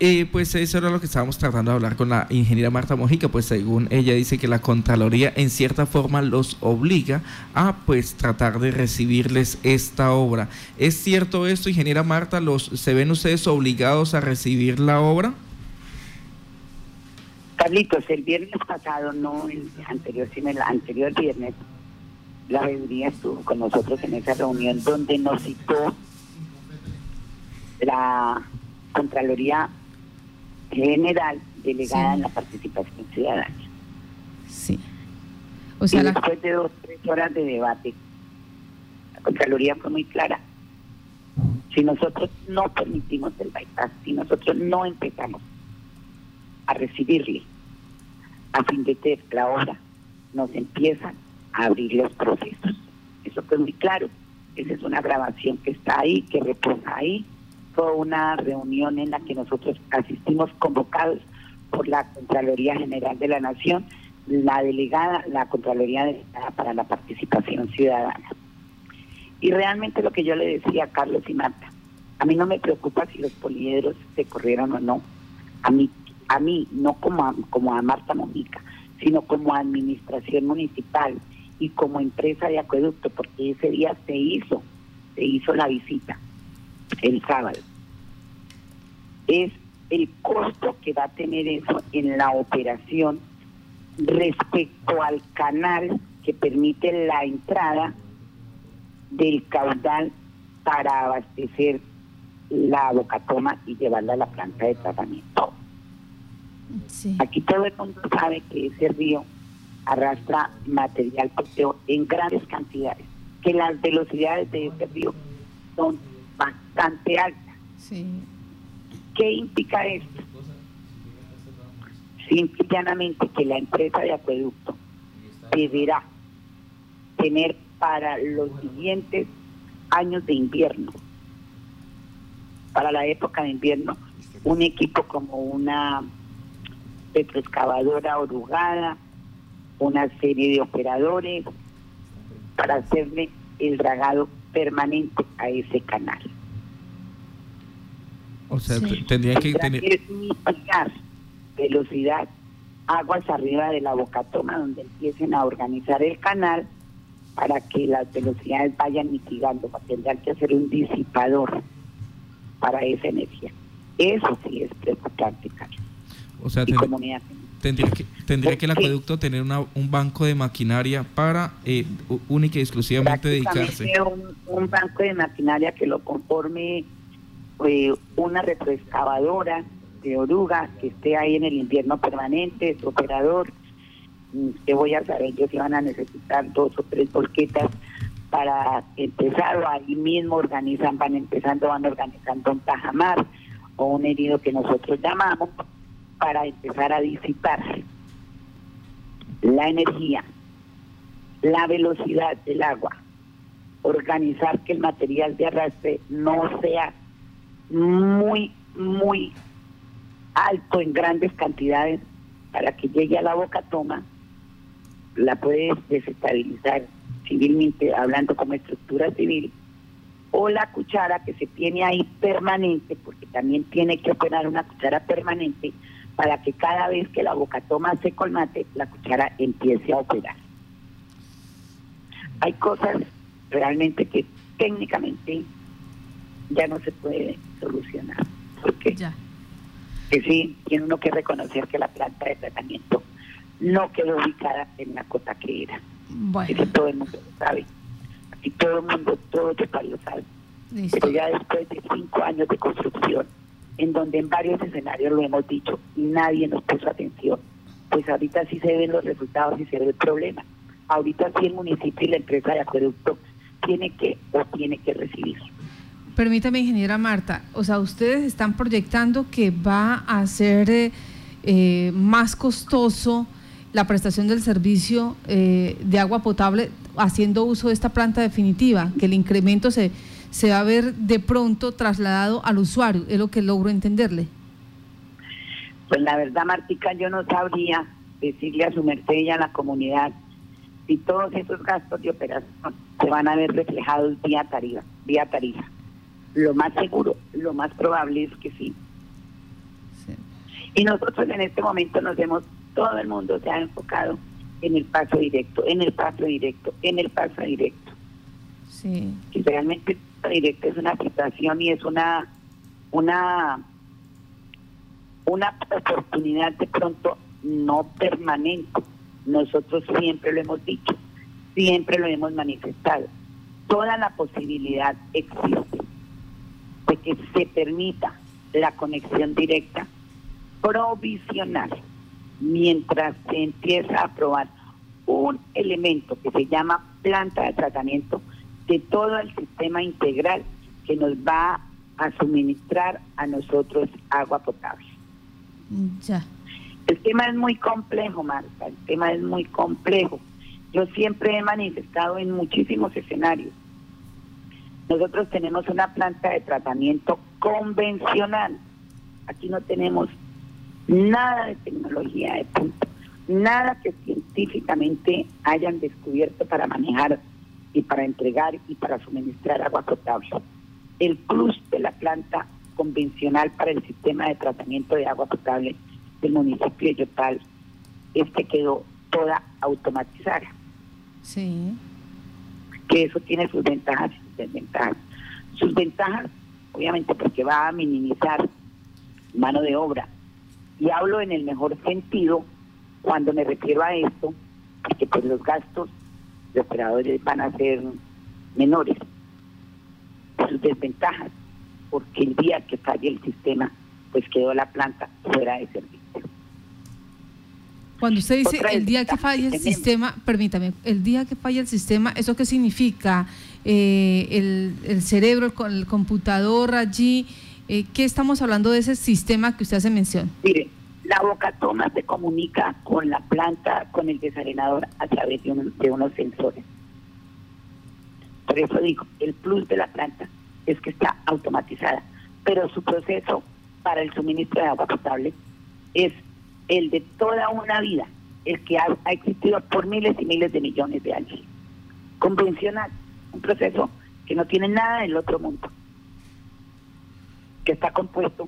Eh, pues eso era lo que estábamos tratando de hablar con la ingeniera Marta Mojica, pues según ella dice que la Contraloría en cierta forma los obliga a pues tratar de recibirles esta obra. ¿Es cierto esto, ingeniera Marta? ¿Los, ¿Se ven ustedes obligados a recibir la obra? Carlitos, el viernes pasado, no el anterior, sino el anterior viernes, la veeduría estuvo con nosotros en esa reunión donde nos citó la Contraloría General delegada en la participación ciudadana. Sí. O sea, y después de dos, tres horas de debate, la Contraloría fue muy clara. Si nosotros no permitimos el bypass, si nosotros no empezamos a recibirle a fin de que la obra nos empiezan a abrir los procesos. Eso fue muy claro. Esa es una grabación que está ahí, que reposa ahí, una reunión en la que nosotros asistimos convocados por la Contraloría General de la Nación, la delegada, la Contraloría Delegada para la Participación Ciudadana. Y realmente lo que yo le decía a Carlos y Marta, a mí no me preocupa si los poliedros se corrieron o no. A mí, a mí no como a, como a Marta Mojica, sino como administración municipal y como empresa de acueducto, porque ese día se hizo, se hizo la visita el sábado. Es el costo que va a tener eso en la operación respecto al canal que permite la entrada del caudal para abastecer la bocatoma y llevarla a la planta de tratamiento. Aquí todo el mundo sabe que ese río arrastra material en grandes cantidades, que las velocidades de ese río son bastante alta. Sí. ¿Qué implica esto? Simple y llanamente que la empresa de acueducto deberá tener para los siguientes años de invierno, para la época de invierno, un equipo como una petroexcavadora orugada, una serie de operadores para hacerle el dragado permanente a ese canal. O sea, tendría que tener... velocidad, aguas arriba de la bocatoma donde empiecen a organizar el canal para que las velocidades vayan mitigando, tendrán que hacer un disipador para esa energía. Eso sí es preocupante, Carlos. O sea, tendría que, tendría que el acueducto tener una, un banco de maquinaria para eh, única y exclusivamente dedicarse. Un, un banco de maquinaria que lo conforme eh, una retroexcavadora de oruga que esté ahí en el invierno permanente, su operador, mm, que voy a saber yo si van a necesitar dos o tres volquetas para empezar o ahí mismo organizan, van empezando, van organizando un tajamar o un herido que nosotros llamamos para empezar a disipar la energía, la velocidad del agua, organizar que el material de arrastre no sea muy, muy alto en grandes cantidades para que llegue a la boca toma, la puedes desestabilizar civilmente, hablando como estructura civil, o la cuchara que se tiene ahí permanente, porque también tiene que operar una cuchara permanente para que cada vez que la boca toma se colmate, la cuchara empiece a operar. Hay cosas realmente que técnicamente ya no se puede solucionar. Porque ya. que sí, tiene uno que reconocer que la planta de tratamiento no quedó ubicada en la cota que era. Bueno. todo el mundo lo sabe. Aquí todo el mundo, todo el país lo sabe. Pero ya después de cinco años de construcción, en donde en varios escenarios lo hemos dicho y nadie nos puso atención, pues ahorita sí se ven los resultados y se ve el problema. Ahorita sí el municipio y la empresa de acueducto tiene que o tiene que recibir. Permítame, ingeniera Marta, o sea, ustedes están proyectando que va a ser eh, eh, más costoso la prestación del servicio eh, de agua potable haciendo uso de esta planta definitiva, que el incremento se, se va a ver de pronto trasladado al usuario, es lo que logro entenderle. Pues la verdad, Martica, yo no sabría decirle a su merced y a la comunidad si todos esos gastos de operación se van a ver reflejados vía tarifa, vía tarifa. Lo más seguro, lo más probable es que sí. Y nosotros en este momento nos vemos, todo el mundo se ha enfocado en el paso directo, en el paso directo, en el paso directo. Y realmente directo es una situación y es una, una, una oportunidad de pronto no permanente. Nosotros siempre lo hemos dicho, siempre lo hemos manifestado. Toda la posibilidad existe de que se permita la conexión directa provisional mientras se empieza a probar un elemento que se llama planta de tratamiento de todo el sistema integral que nos va a suministrar a nosotros agua potable. Ya. El tema es muy complejo, Marta, el tema es muy complejo. Yo siempre he manifestado en muchísimos escenarios. Nosotros tenemos una planta de tratamiento convencional. Aquí no tenemos nada de tecnología de punto, nada que científicamente hayan descubierto para manejar y para entregar y para suministrar agua potable. El plus de la planta convencional para el sistema de tratamiento de agua potable del municipio de Yopal es que quedó toda automatizada. Sí. Que eso tiene sus ventajas y sus desventajas. Sus ventajas, obviamente, porque va a minimizar mano de obra, y hablo en el mejor sentido cuando me refiero a esto, porque pues los gastos de operadores van a ser menores. Sus desventajas, porque el día que falle el sistema, pues quedó la planta fuera de servicio. Cuando usted dice el día que falla el sistema, permítame, el día que falla el sistema, ¿eso qué significa? Eh, el, el cerebro, el computador allí, eh, ¿Qué estamos hablando de ese sistema que usted hace mención? Mire, la boca toma se comunica con la planta, con el desarenador a través de, de unos sensores. Por eso digo, el plus de la planta es que está automatizada, pero su proceso para el suministro de agua potable es el de toda una vida, el que ha, ha existido por miles y miles de millones de años. Convencional, un proceso que no tiene nada del otro mundo que está compuesto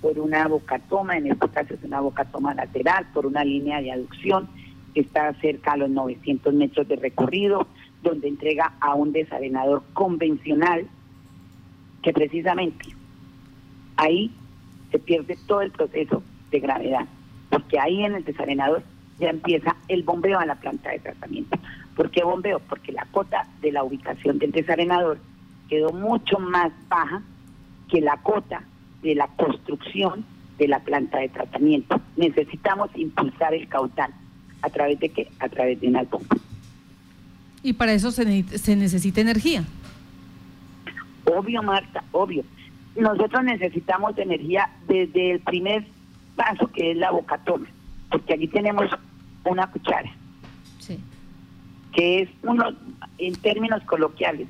por una bocatoma, en este caso es una bocatoma lateral, por una línea de aducción que está cerca a los 900 metros de recorrido, donde entrega a un desarenador convencional que precisamente ahí se pierde todo el proceso de gravedad, porque ahí en el desarenador ya empieza el bombeo a la planta de tratamiento. ¿Por qué bombeo? Porque la cota de la ubicación del desarenador quedó mucho más baja que la cota de la construcción de la planta de tratamiento. Necesitamos impulsar el caudal. ¿A través de qué? A través de una bomba. Y para eso se, se necesita energía. Obvio, Marta, obvio. Nosotros necesitamos energía desde el primer paso, que es la bocatoma, porque aquí tenemos una cuchara, sí. que es uno, en términos coloquiales,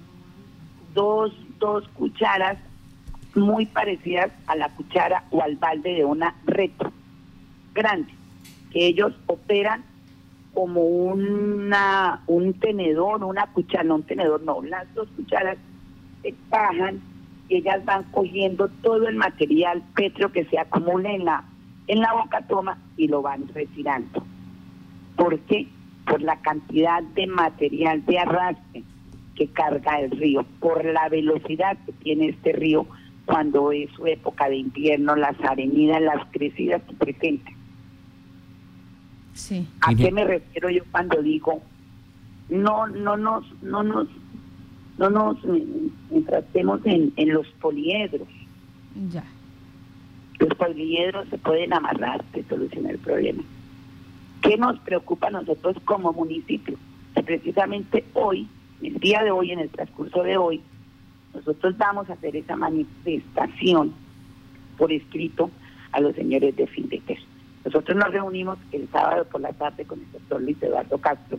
dos, dos cucharas muy parecidas a la cuchara o al balde de una retro grande, que ellos operan como una un tenedor, una cuchara, no un tenedor, no, las dos cucharas se bajan y ellas van cogiendo todo el material petro que se acumula en la, en la boca toma y lo van retirando. ¿Por qué? Por la cantidad de material de arrastre que carga el río, por la velocidad que tiene este río cuando es su época de invierno, las arenidas, las crecidas que presenta. Sí. ¿A qué me refiero yo cuando digo no no nos no nos no nos tratemos en, en los poliedros? Ya. Los poliedros se pueden amarrar de solucionar el problema. ¿Qué nos preocupa a nosotros como municipio? Que precisamente hoy, el día de hoy, en el transcurso de hoy, nosotros vamos a hacer esa manifestación por escrito a los señores de Findeter. Nosotros nos reunimos el sábado por la tarde con el doctor Luis Eduardo Castro,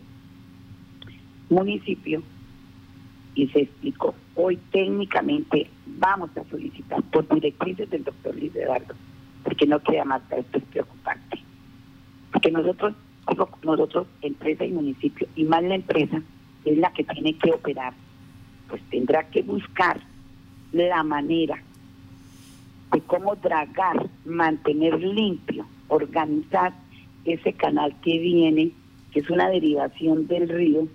municipio, y se explicó. Hoy técnicamente vamos a solicitar por directrices del doctor Luis Eduardo, porque no queda más que esto es preocupante. Porque nosotros, nosotros, empresa y municipio, y más la empresa, es la que tiene que operar pues tendrá que buscar la manera de cómo dragar, mantener limpio organizar ese canal que viene, que es una derivación del río.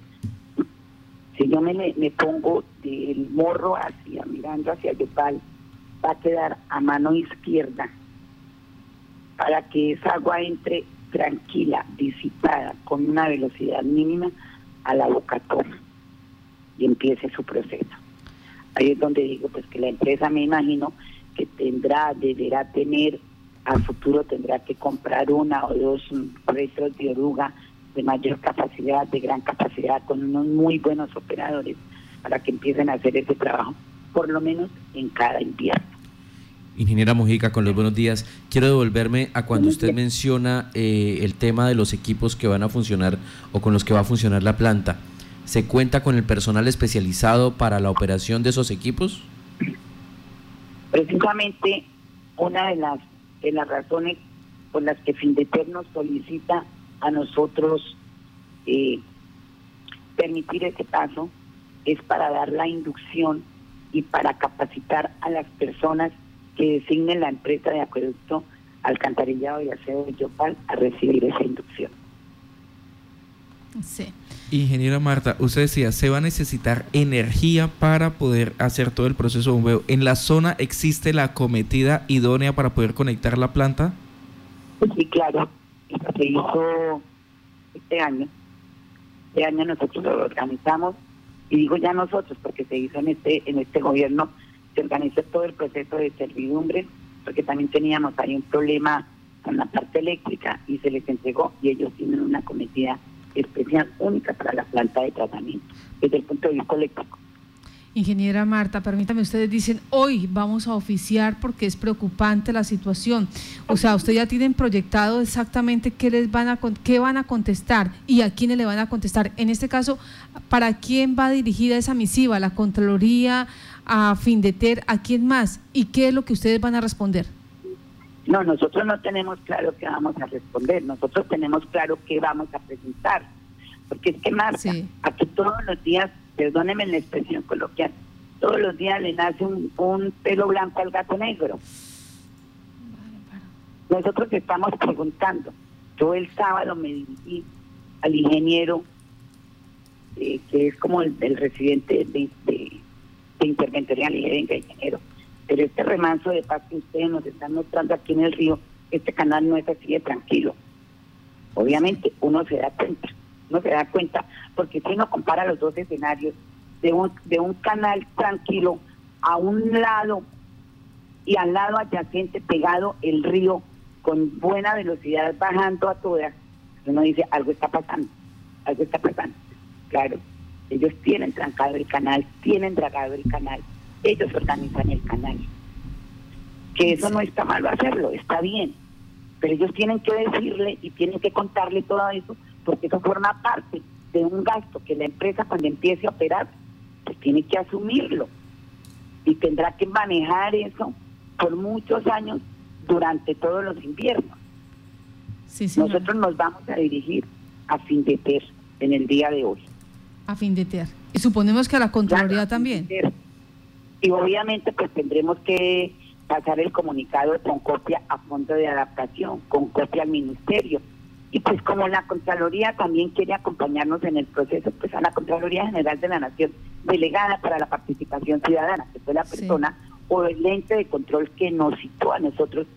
Si yo me, pongo del morro hacia, mirando hacia Yopal, va a quedar a mano izquierda para que esa agua entre tranquila, disipada, con una velocidad mínima a la boca toma y empiece su proceso. Ahí es donde digo pues que la empresa me imagino que tendrá, deberá tener, al futuro tendrá que comprar una o dos retros de oruga de mayor capacidad, de gran capacidad, con unos muy buenos operadores para que empiecen a hacer ese trabajo, por lo menos en cada invierno. Ingeniera Mojica, con los buenos días. Quiero devolverme a cuando usted menciona eh, el tema de los equipos que van a funcionar o con los que va a funcionar la planta. ¿Se cuenta con el personal especializado para la operación de esos equipos? Precisamente una de las, de las razones por las que Findeter nos solicita a nosotros eh, permitir ese paso es para dar la inducción y para capacitar a las personas que designen la empresa de acueducto, alcantarillado y aseo de Yopal a recibir esa inducción. Sí. Ingeniera Marta, usted decía, se va a necesitar energía para poder hacer todo el proceso de bombeo. ¿En la zona existe la cometida idónea para poder conectar la planta? Sí, claro. Se hizo este año. Este año nosotros lo organizamos, y digo ya nosotros, porque se hizo en este, en este gobierno se organizó todo el proceso de servidumbre, porque también teníamos ahí un problema con la parte eléctrica y se les entregó y ellos tienen una cometida especial única para la planta de tratamiento desde el punto de vista eléctrico. Ingeniera Marta, permítame, ustedes dicen hoy vamos a oficiar porque es preocupante la situación. O sea, ustedes ya tienen proyectado exactamente qué les van a qué van a contestar y a quiénes le van a contestar. En este caso, ¿para quién va dirigida esa misiva? ¿La Contraloría, a Findeter, a quién más y qué es lo que ustedes van a responder. No, nosotros no tenemos claro qué vamos a responder, nosotros tenemos claro qué vamos a presentar, porque es que Marta, aquí todos los días, perdónenme la expresión coloquial, todos los días le nace un, un pelo blanco al gato negro. Nosotros estamos preguntando, yo el sábado me dirigí al ingeniero, eh, que es como el, residente de de interventoría le venga ingeniero. Pero este remanso de paz que ustedes nos están mostrando aquí en el río, este canal no es así de tranquilo. Obviamente uno se da cuenta, uno se da cuenta, porque si uno compara los dos escenarios de un, de un canal tranquilo a un lado y al lado adyacente pegado el río con buena velocidad bajando a todas, uno dice, algo está pasando, algo está pasando. Claro, ellos tienen trancado el canal, tienen dragado el canal, ellos organizan el canal. Que eso no está malo hacerlo, está bien. Pero ellos tienen que decirle y tienen que contarle todo eso, porque eso forma parte de un gasto que la empresa cuando empiece a operar, pues tiene que asumirlo. Y tendrá que manejar eso por muchos años durante todos los inviernos. Nosotros nos vamos a dirigir a fin de ter en el día de hoy a fin de ter. Y suponemos que a la Contraloría también. Y obviamente pues tendremos que pasar el comunicado con copia a fondo de adaptación, con copia al Ministerio. Y pues como la Contraloría también quiere acompañarnos en el proceso, pues a la Contraloría General de la Nación, delegada para la participación ciudadana, que fue la persona o el ente de control que nos citó a nosotros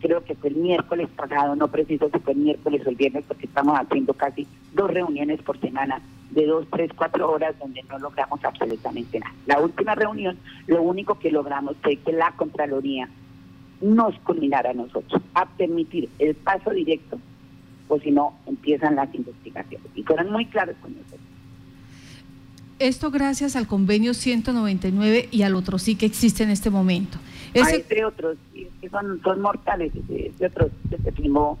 creo que fue el miércoles pasado, no preciso si fue el miércoles o el viernes, porque estamos haciendo casi dos reuniones por semana de dos, tres, cuatro horas donde no logramos absolutamente nada. La última reunión, lo único que logramos fue que la Contraloría nos culminara a nosotros, a permitir el paso directo, o si no, empiezan las investigaciones. Y fueron muy claros con nosotros. Esto gracias al convenio 199 y al otro sí que existe en este momento. Ese... entre otros, que son, son mortales, ese otro se firmó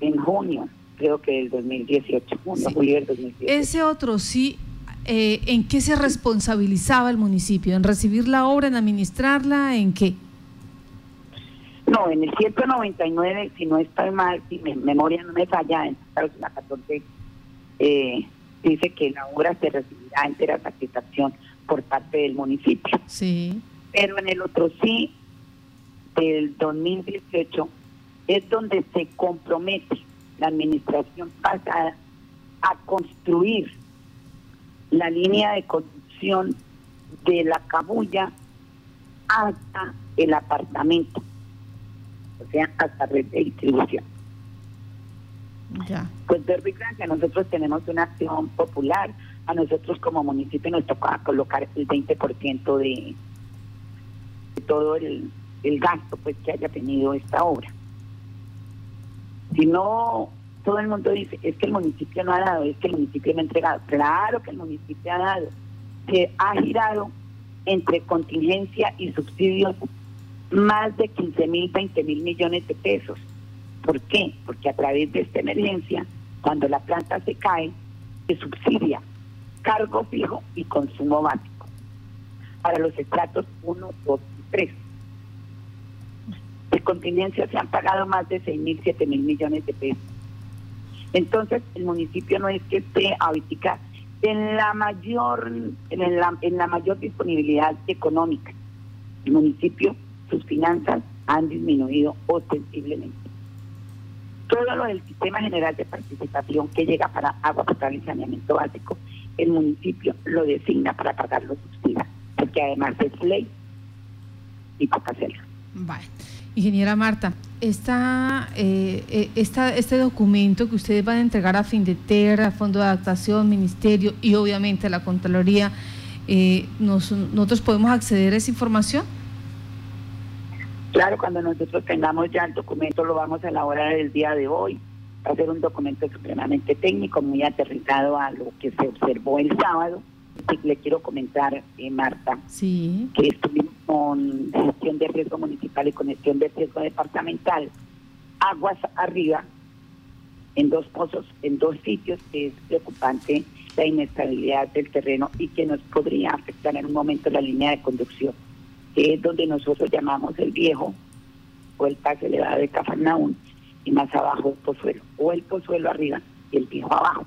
en junio, creo que el 2018, junio, julio del 2018. Ese otro sí, eh, ¿en qué se responsabilizaba el municipio? ¿En recibir la obra, en administrarla, en qué? No, en el 199, si no estoy mal, si mi memoria no me falla, en la 14 eh, dice que la obra se recibirá entera satisfacción por parte del municipio. Sí. Pero en el otro sí del 2018 es donde se compromete la administración pasada a construir la línea de conducción de la cabulla hasta el apartamento, o sea, hasta red de distribución. Ya. Pues de que nosotros tenemos una acción popular, a nosotros como municipio nos toca colocar el 20% de, de todo el, el gasto pues que haya tenido esta obra. Si no, todo el mundo dice, es que el municipio no ha dado, es que el municipio no ha entregado. Claro que el municipio ha dado, que ha girado entre contingencia y subsidios más de 15 mil, 20 mil millones de pesos. ¿Por qué? Porque a través de esta emergencia, cuando la planta se cae, se subsidia cargo fijo y consumo básico para los estratos 1, 2 y 3. De contingencia se han pagado más de 6 mil, 7 mil millones de pesos. Entonces, el municipio no es que esté ahorita en la mayor en la, en la mayor disponibilidad económica. El municipio, sus finanzas han disminuido ostensiblemente. Todo lo del sistema general de participación que llega para agua potable y saneamiento básico, el municipio lo designa para pagar los subsidios, porque además es ley y toca hacerlo. Vale. Ingeniera Marta, esta, eh, eh, esta, este documento que ustedes van a entregar a Findeterra, Fondo de Adaptación, Ministerio y obviamente a la Contraloría, eh, ¿nosotros podemos acceder a esa información? Claro, cuando nosotros tengamos ya el documento lo vamos a elaborar el día de hoy. Va a ser un documento supremamente técnico, muy aterrizado a lo que se observó el sábado le quiero comentar, eh, Marta, sí. que estuvimos con gestión de riesgo municipal y con gestión de riesgo departamental, aguas arriba, en dos pozos, en dos sitios, que es preocupante la inestabilidad del terreno y que nos podría afectar en un momento la línea de conducción, que es donde nosotros llamamos el viejo o el paso elevado de Cafarnaún y más abajo el pozuelo, o el pozuelo arriba y el viejo abajo.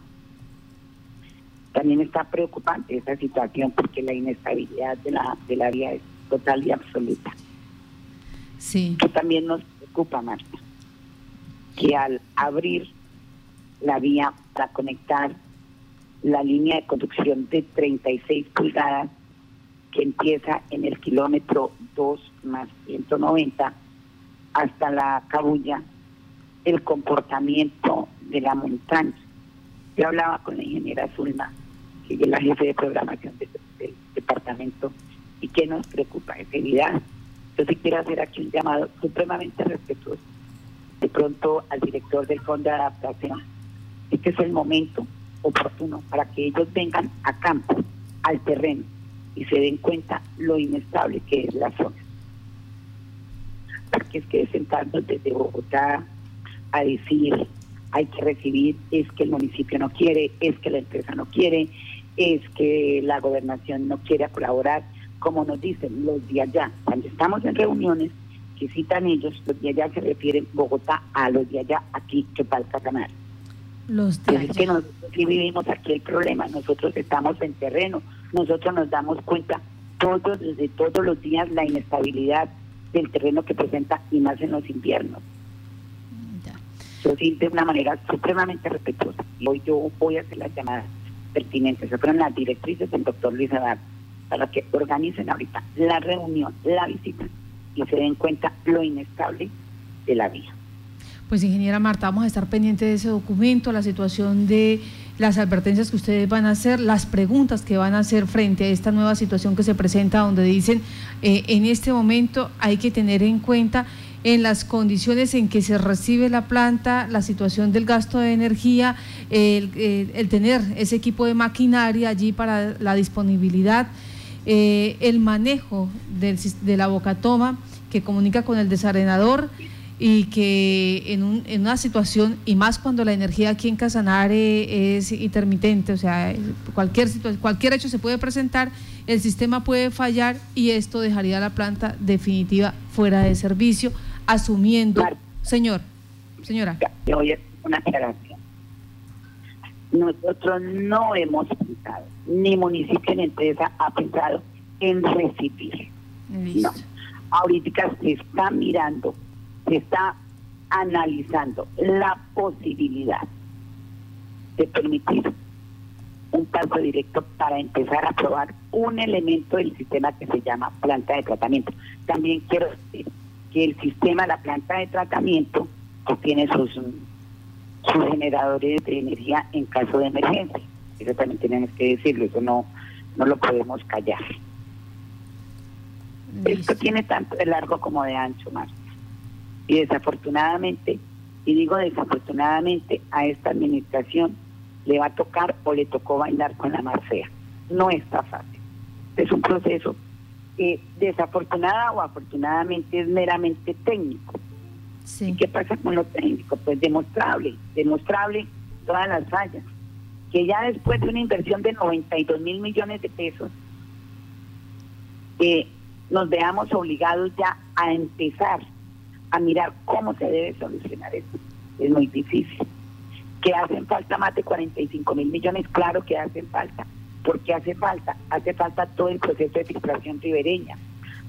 También está preocupante esa situación porque la inestabilidad de la, de la vía es total y absoluta. Sí. Que también nos preocupa, Marta, que al abrir la vía para conectar la línea de conducción de 36 pulgadas que empieza en el kilómetro 2 más 190 hasta la cabulla, el comportamiento de la montaña. Yo hablaba con la ingeniera Zulma que es la jefe de programación del, departamento y que nos preocupa es evidente. Yo sí quiero hacer aquí un llamado supremamente respetuoso de pronto al director del Fondo de Adaptación. Este es el momento oportuno para que ellos vengan a campo, al terreno, y se den cuenta lo inestable que es la zona. Porque es que sentarnos desde Bogotá a decir hay que recibir, es que el municipio no quiere, es que la empresa no quiere, es que la gobernación no quiere colaborar, como nos dicen los de allá. Cuando estamos en reuniones que citan ellos, los de allá se refieren Bogotá a los de allá aquí que falta ganar. Los de allá. Es que nosotros sí vivimos aquí el problema, nosotros estamos en terreno, nosotros nos damos cuenta todos, desde todos los días la inestabilidad del terreno que presenta y más en los inviernos. Yo sí, de una manera supremamente respetuosa. Hoy yo voy a hacer las llamadas pertinentes. Se fueron las directrices del doctor Luis Adar para que organicen ahorita la reunión, la visita y se den cuenta lo inestable de la vía. Pues ingeniera Marta, vamos a estar pendientes de ese documento, la situación de las advertencias que ustedes van a hacer, las preguntas que van a hacer frente a esta nueva situación que se presenta, donde dicen eh, en este momento hay que tener en cuenta en las condiciones en que se recibe la planta, la situación del gasto de energía, el, tener ese equipo de maquinaria allí para la disponibilidad, eh, el manejo de la bocatoma que comunica con el desarenador y que en, una situación, y más cuando la energía aquí en Casanare es intermitente, o sea, cualquier, cualquier hecho se puede presentar, el sistema puede fallar y esto dejaría la planta definitiva fuera de servicio asumiendo. Señor, señora. Oye, una aclaración. Nosotros no hemos pensado, ni municipio ni empresa ha pensado en recibir. No. Ahorita se está mirando, se está analizando la posibilidad de permitir un paso directo para empezar a probar un elemento del sistema que se llama planta de tratamiento. También quiero decir el sistema, la planta de tratamiento, pues tiene sus, sus generadores de energía en caso de emergencia. Eso también tenemos que decirlo, eso no, no lo podemos callar. Esto tiene tanto de largo como de ancho, más. Y desafortunadamente, y digo desafortunadamente, a esta administración le va a tocar o le tocó bailar con la más fea. No está fácil. Es un proceso que desafortunada o afortunadamente es meramente técnico. ¿Y qué pasa con lo técnico? Pues demostrable, demostrable todas las fallas. Que ya después de una inversión de 92 mil millones de pesos, eh, nos veamos obligados ya a empezar a mirar cómo se debe solucionar esto. Es muy difícil. Que hacen falta más de 45 mil millones, claro que hacen falta. Porque hace falta? Hace falta todo el proceso de filtración ribereña.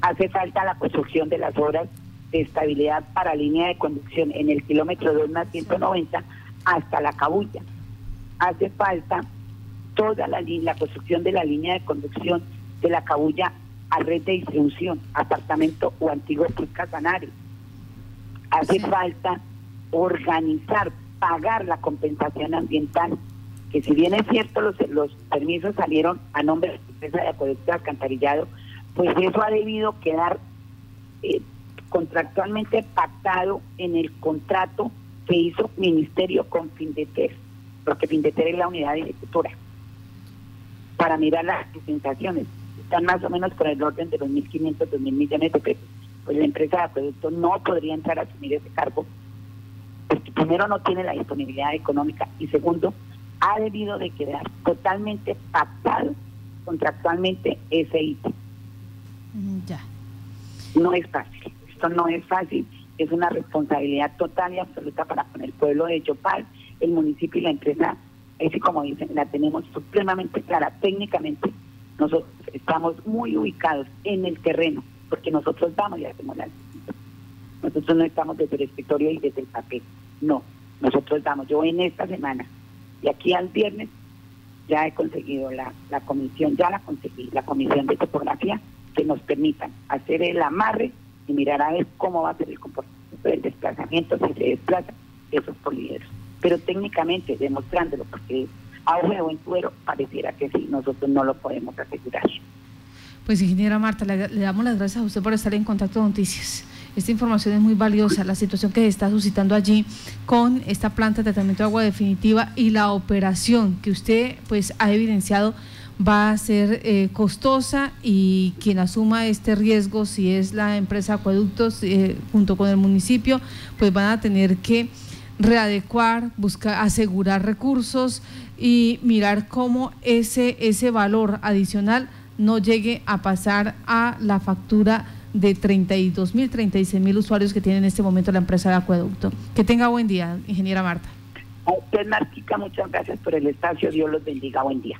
Hace falta la construcción de las obras de estabilidad para línea de conducción en el kilómetro 2 más 190 hasta la Cabulla. Hace falta toda la, la construcción de la línea de conducción de la Cabulla a red de distribución, apartamento o antiguo Casanares. Hace falta organizar, pagar la compensación ambiental, que si bien es cierto los, permisos salieron a nombre de la empresa de acueducto alcantarillado, pues eso ha debido quedar eh, contractualmente pactado en el contrato que hizo Ministerio con Findeter, porque Findeter es la unidad de ejecutora, para mirar las compensaciones están más o menos por el orden de los 1.500, 2.000 millones de pesos, pues la empresa de acueducto no podría entrar a asumir ese cargo, porque primero no tiene la disponibilidad económica y segundo, ha debido de quedar totalmente pactado contractualmente ese ítem. Mm, ya. No es fácil, esto no es fácil, es una responsabilidad total y absoluta para con el pueblo de Yopal, el municipio y la empresa, así como dicen, la tenemos supremamente clara técnicamente nosotros estamos muy ubicados en el terreno, porque nosotros vamos y hacemos la Nosotros no estamos desde el escritorio y desde el papel. No, nosotros vamos. Yo en esta semana, y aquí al viernes, ya he conseguido la, la comisión, ya la conseguí, la comisión de topografía, que nos permitan hacer el amarre y mirar a ver cómo va a ser el comportamiento del desplazamiento, si se desplaza esos poliedros. Pero técnicamente, demostrándolo, porque a ojo en cuero, pareciera que sí, nosotros no lo podemos asegurar. Pues ingeniera Marta, le, damos las gracias a usted por estar en contacto con Noticias. Esta información es muy valiosa, la situación que se está suscitando allí con esta planta de tratamiento de agua definitiva y la operación que usted pues ha evidenciado va a ser eh, costosa y quien asuma este riesgo, si es la empresa Acueductos eh, junto con el municipio, pues van a tener que readecuar, buscar, asegurar recursos y mirar cómo ese, ese valor adicional no llegue a pasar a la factura de 32 mil, 36 mil usuarios que tiene en este momento la empresa de acueducto. Que tenga buen día, ingeniera Marta. A usted, Martica, muchas gracias por el espacio. Dios los bendiga. Buen día.